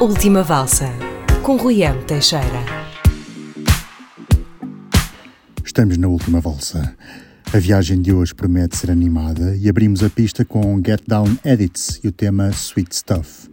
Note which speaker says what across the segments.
Speaker 1: Última Valsa, com Rui M. Teixeira.
Speaker 2: Estamos na última valsa. A viagem de hoje promete ser animada e abrimos a pista com Get Down Edits e o tema Sweet Stuff.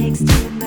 Speaker 3: next to me.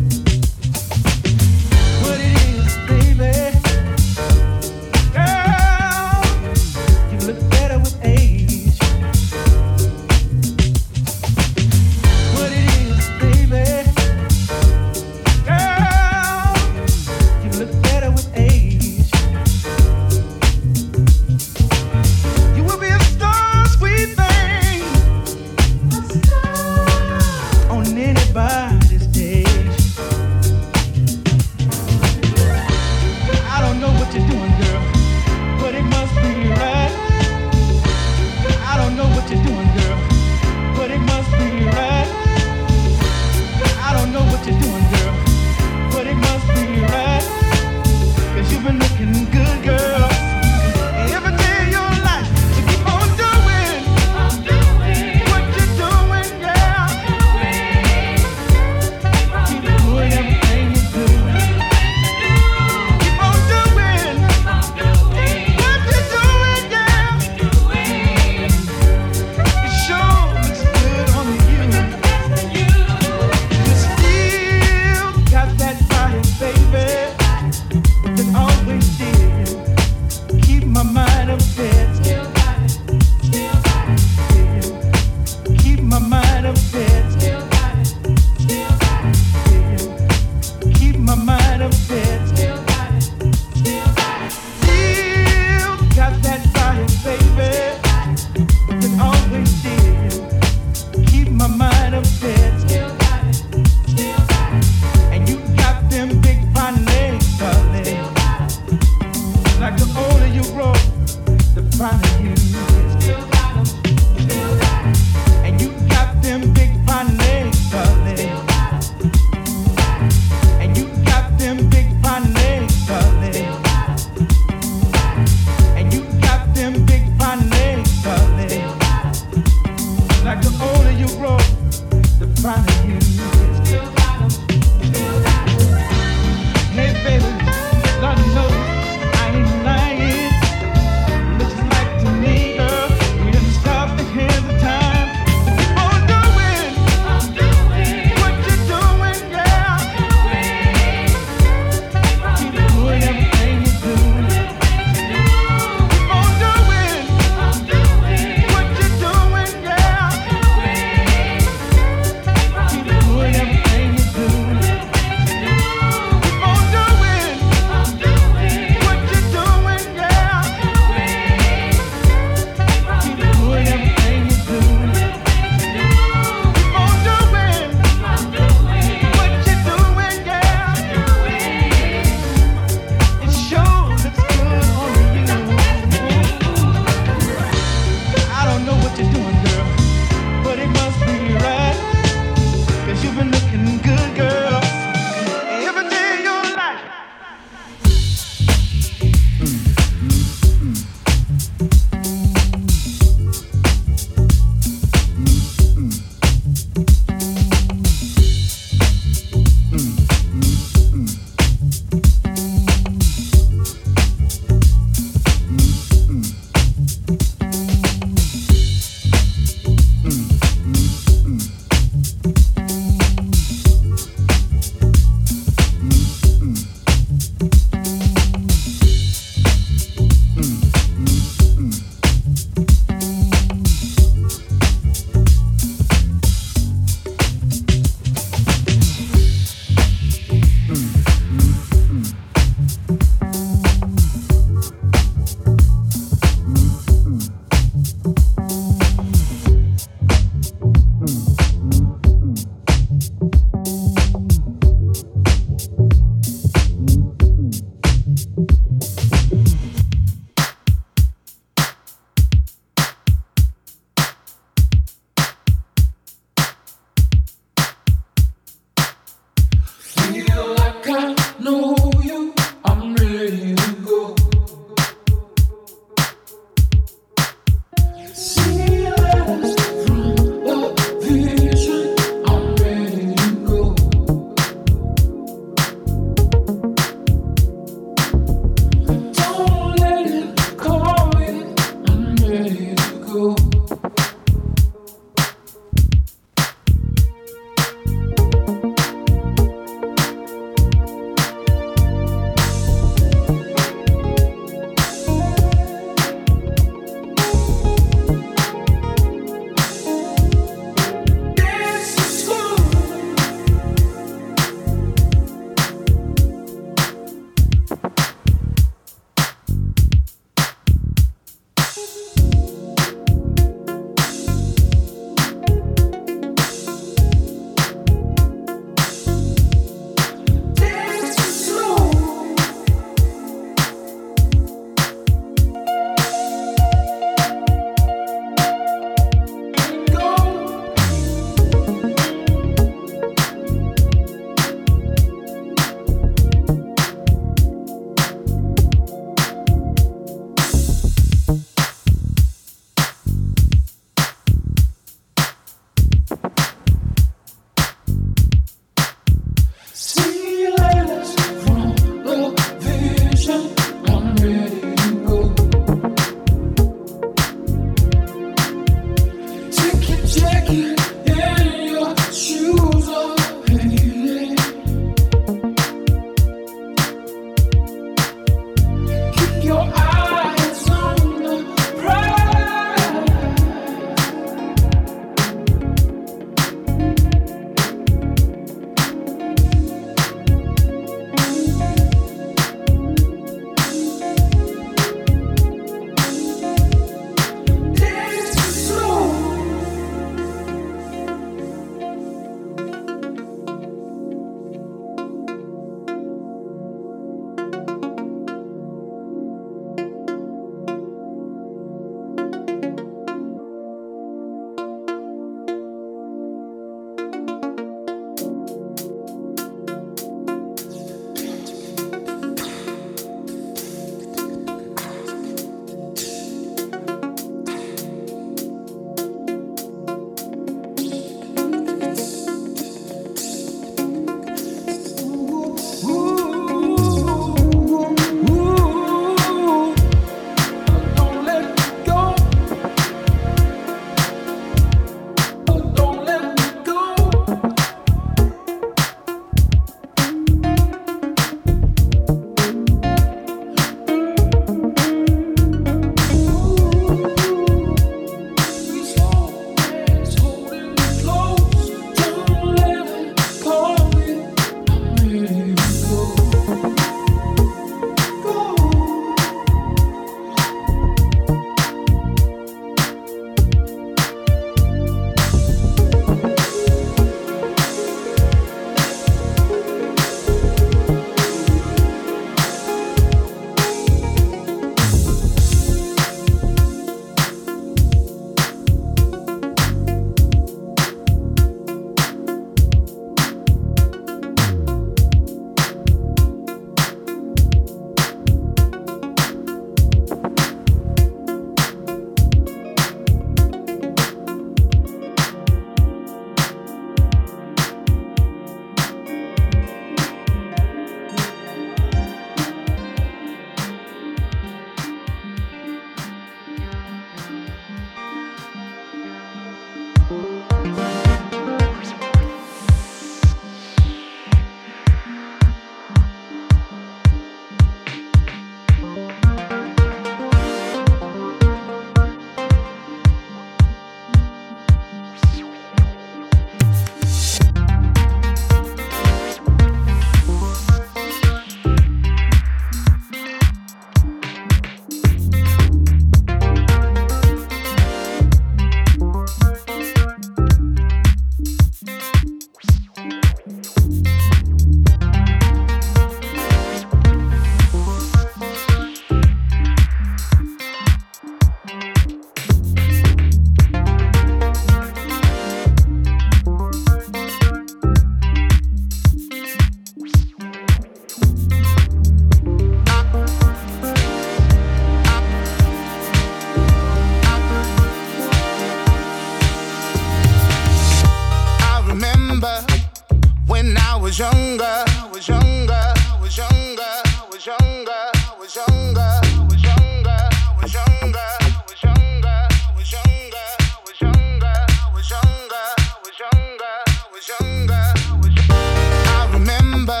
Speaker 3: Younger, was younger, I was younger, I was younger, I was younger, I was younger, I was younger, I was younger, I was younger, I was younger, I was younger, I was younger, I was younger, I remember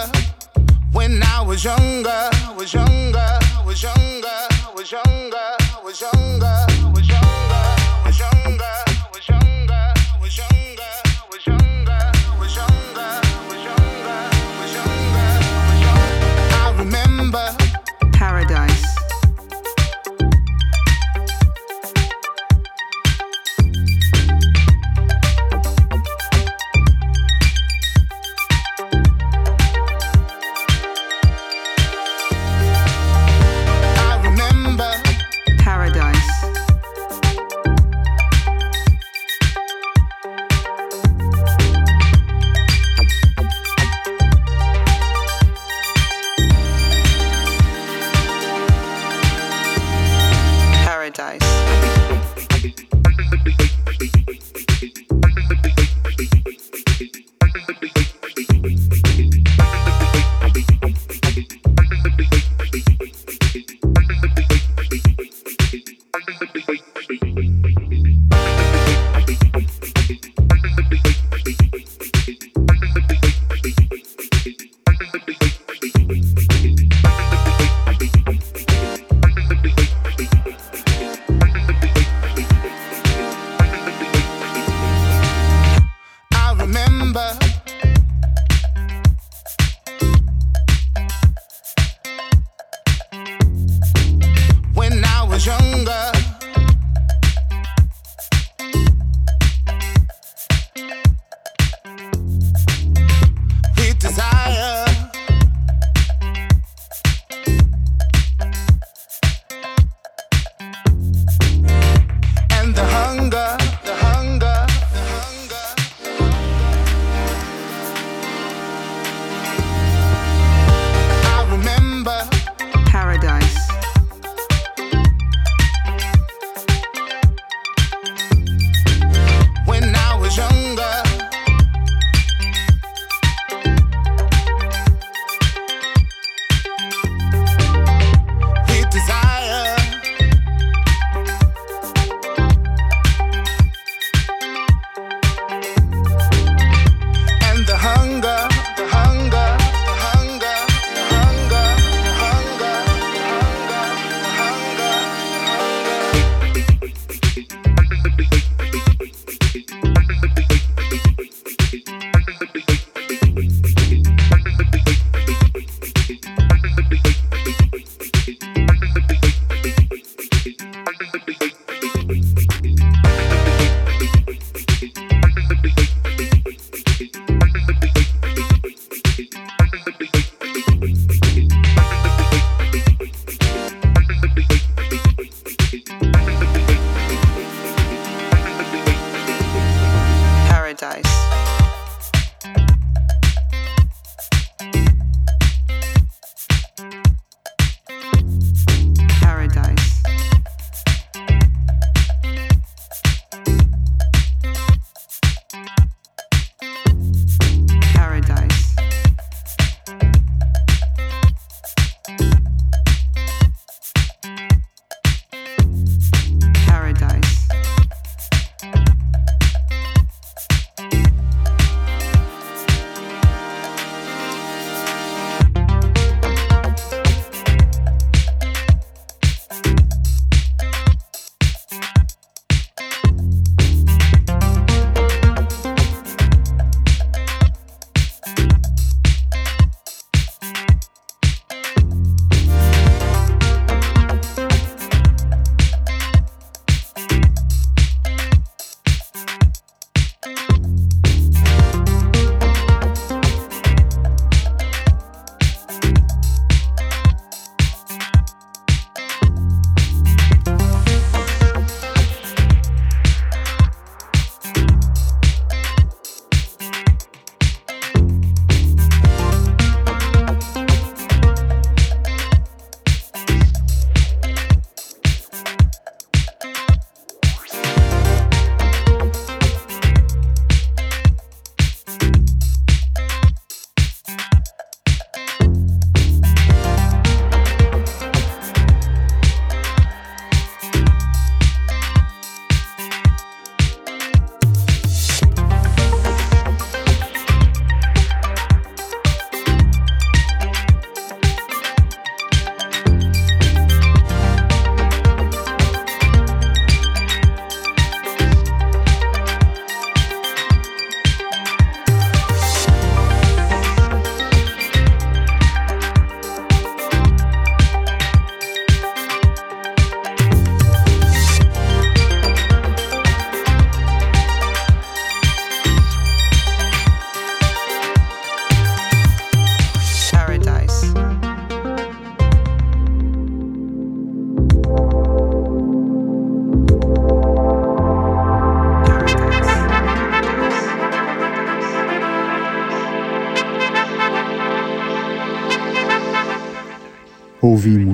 Speaker 3: when I was younger,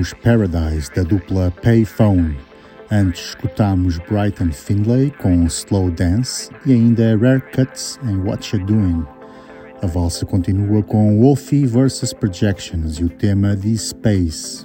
Speaker 4: Ouvimos Paradise da dupla Payphone. Antes escutámos Brighton Findlay com Slow Dance e ainda Rare Cuts em What You Doing. A valsa continua com Wolfie vs Projections e o tema The Space.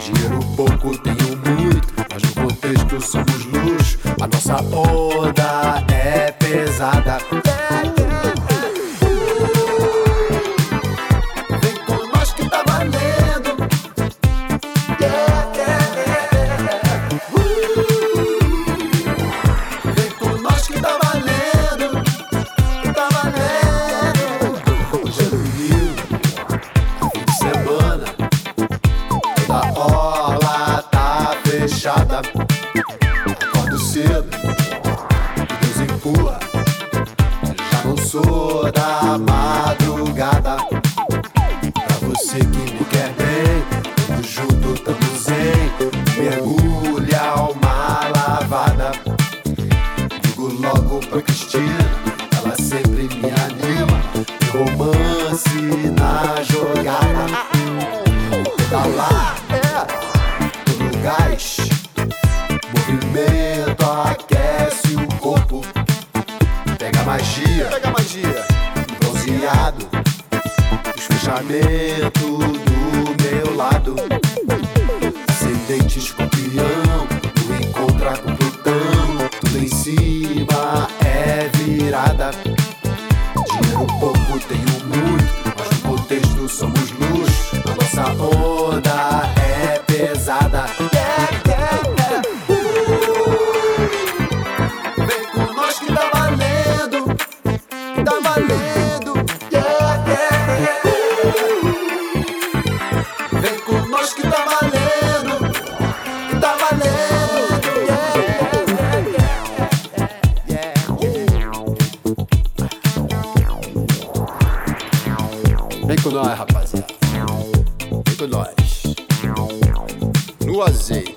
Speaker 5: Dinheiro pouco, tenho muito, mas no contexto somos luxo. A nossa onda é pesada. É, é. Vem com nós, rapaziada. Vem com nós. No azeite.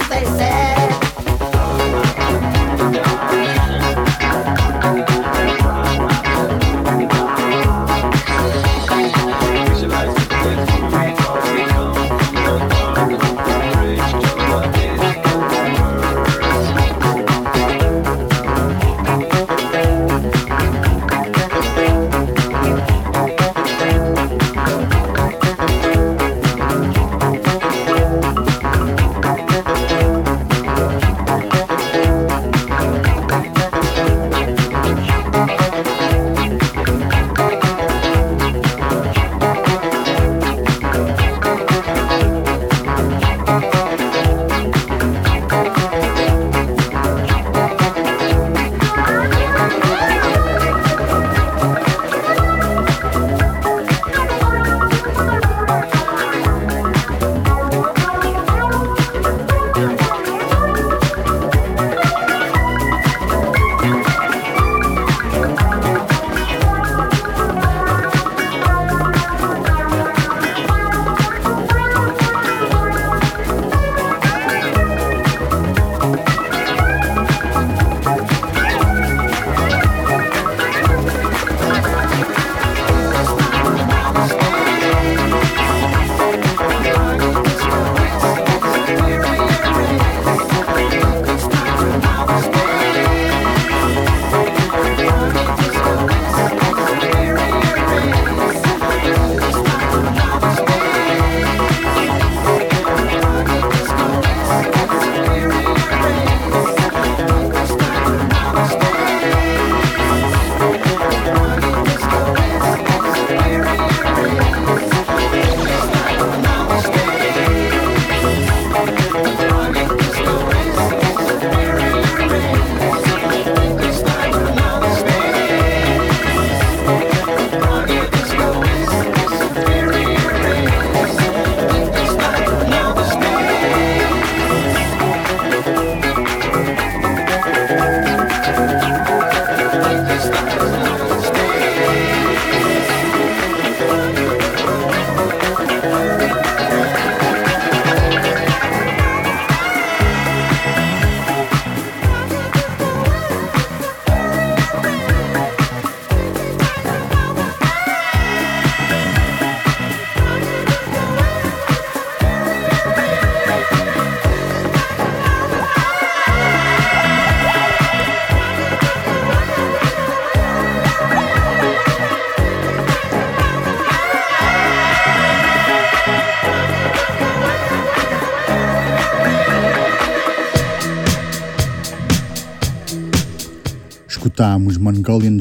Speaker 6: Escutámos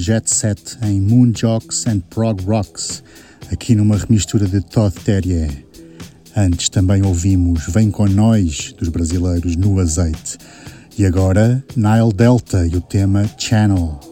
Speaker 6: Jet Set em Moonjocks and Prog Rocks, aqui numa remistura de Todd Terje. Antes também ouvimos Vem Com Nós, dos brasileiros No Azeite. E agora, Nile Delta e o tema Channel.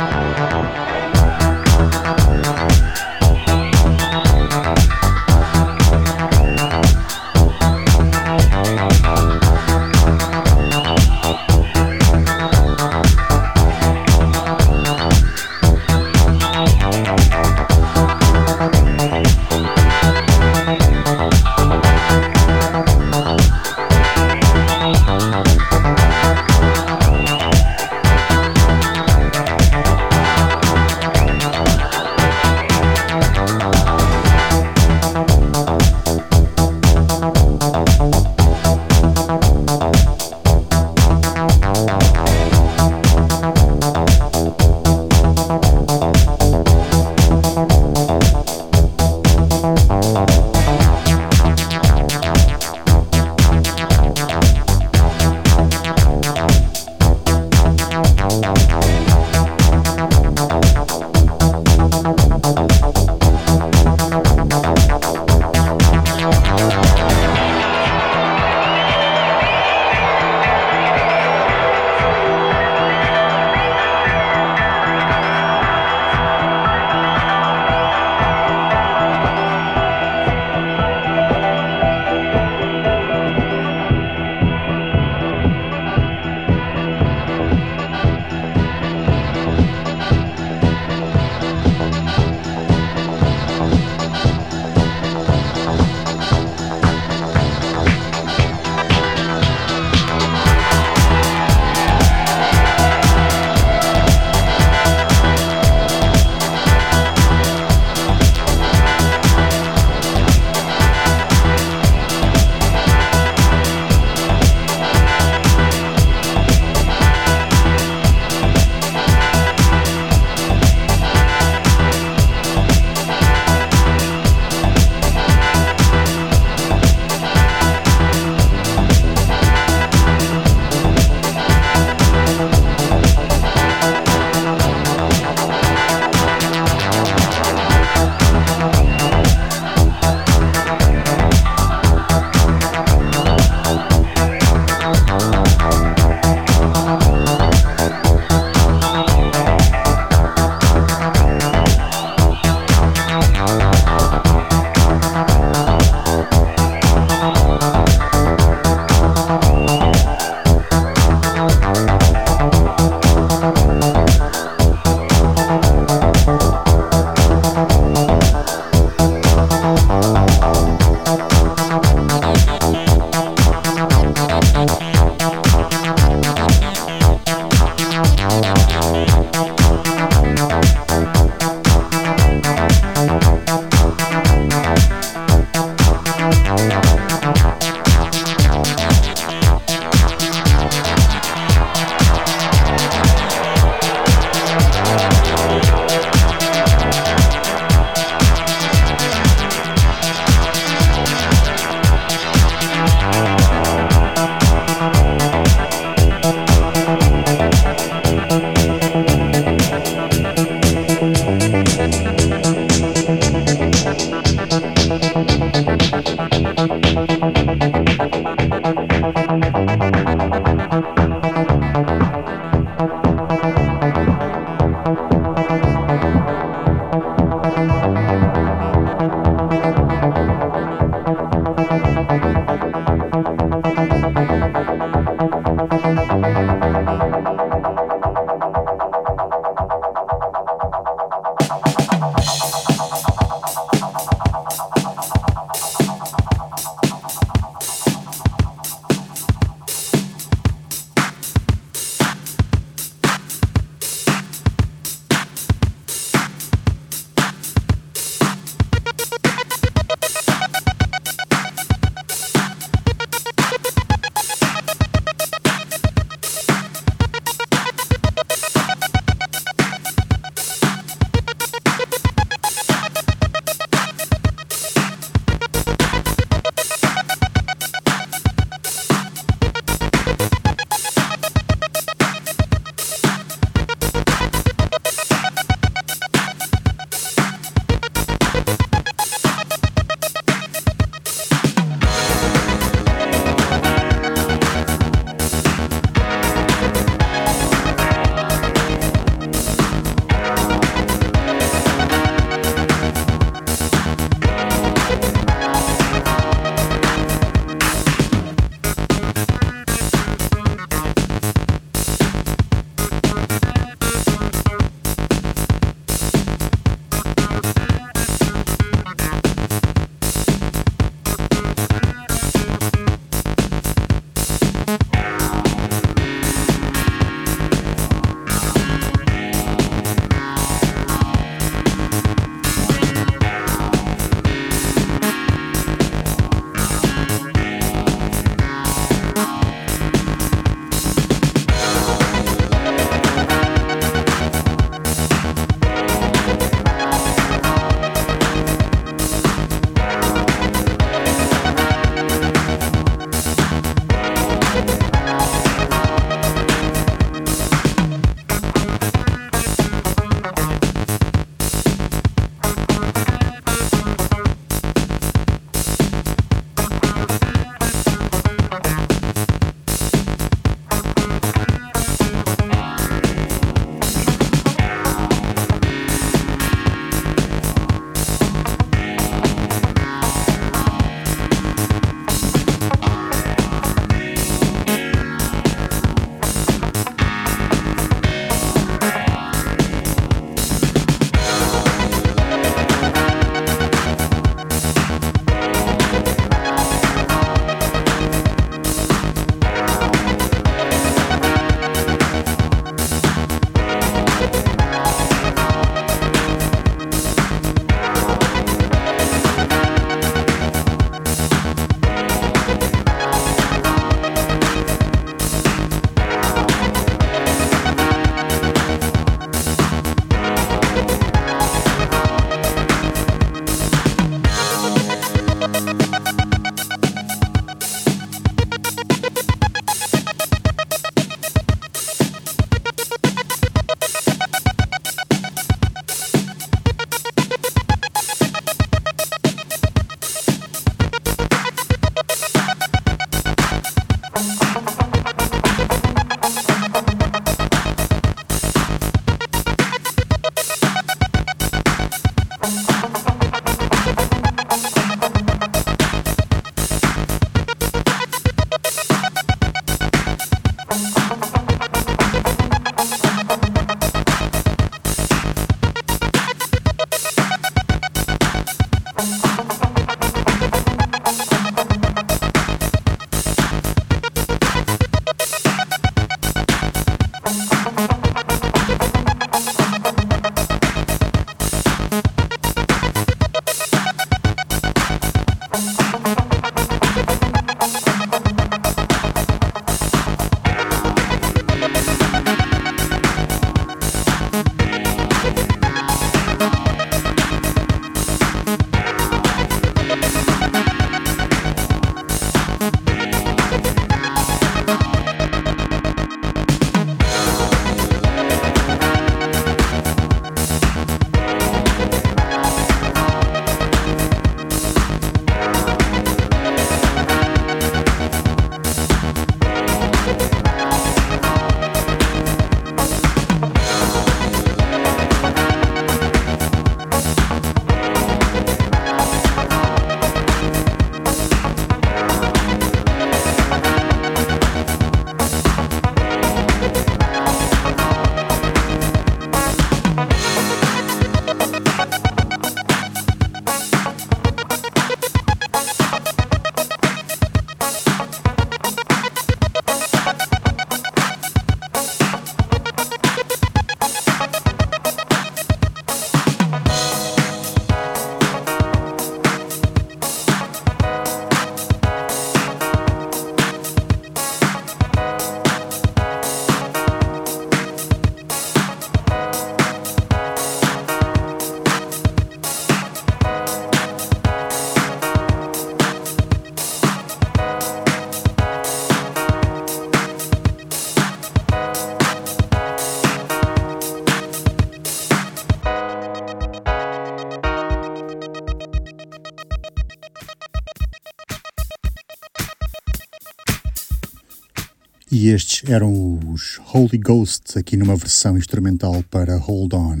Speaker 4: Eram os Holy Ghosts, aqui numa versão instrumental para Hold On.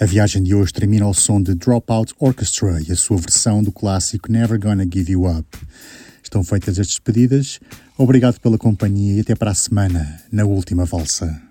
Speaker 4: A viagem de hoje termina ao som de Dropout Orchestra e a sua versão do clássico Never Gonna Give You Up. Estão feitas as despedidas. Obrigado pela companhia e até para a semana, na última valsa.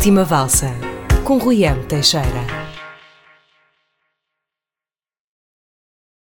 Speaker 1: Última Valsa, com Rui M. Teixeira.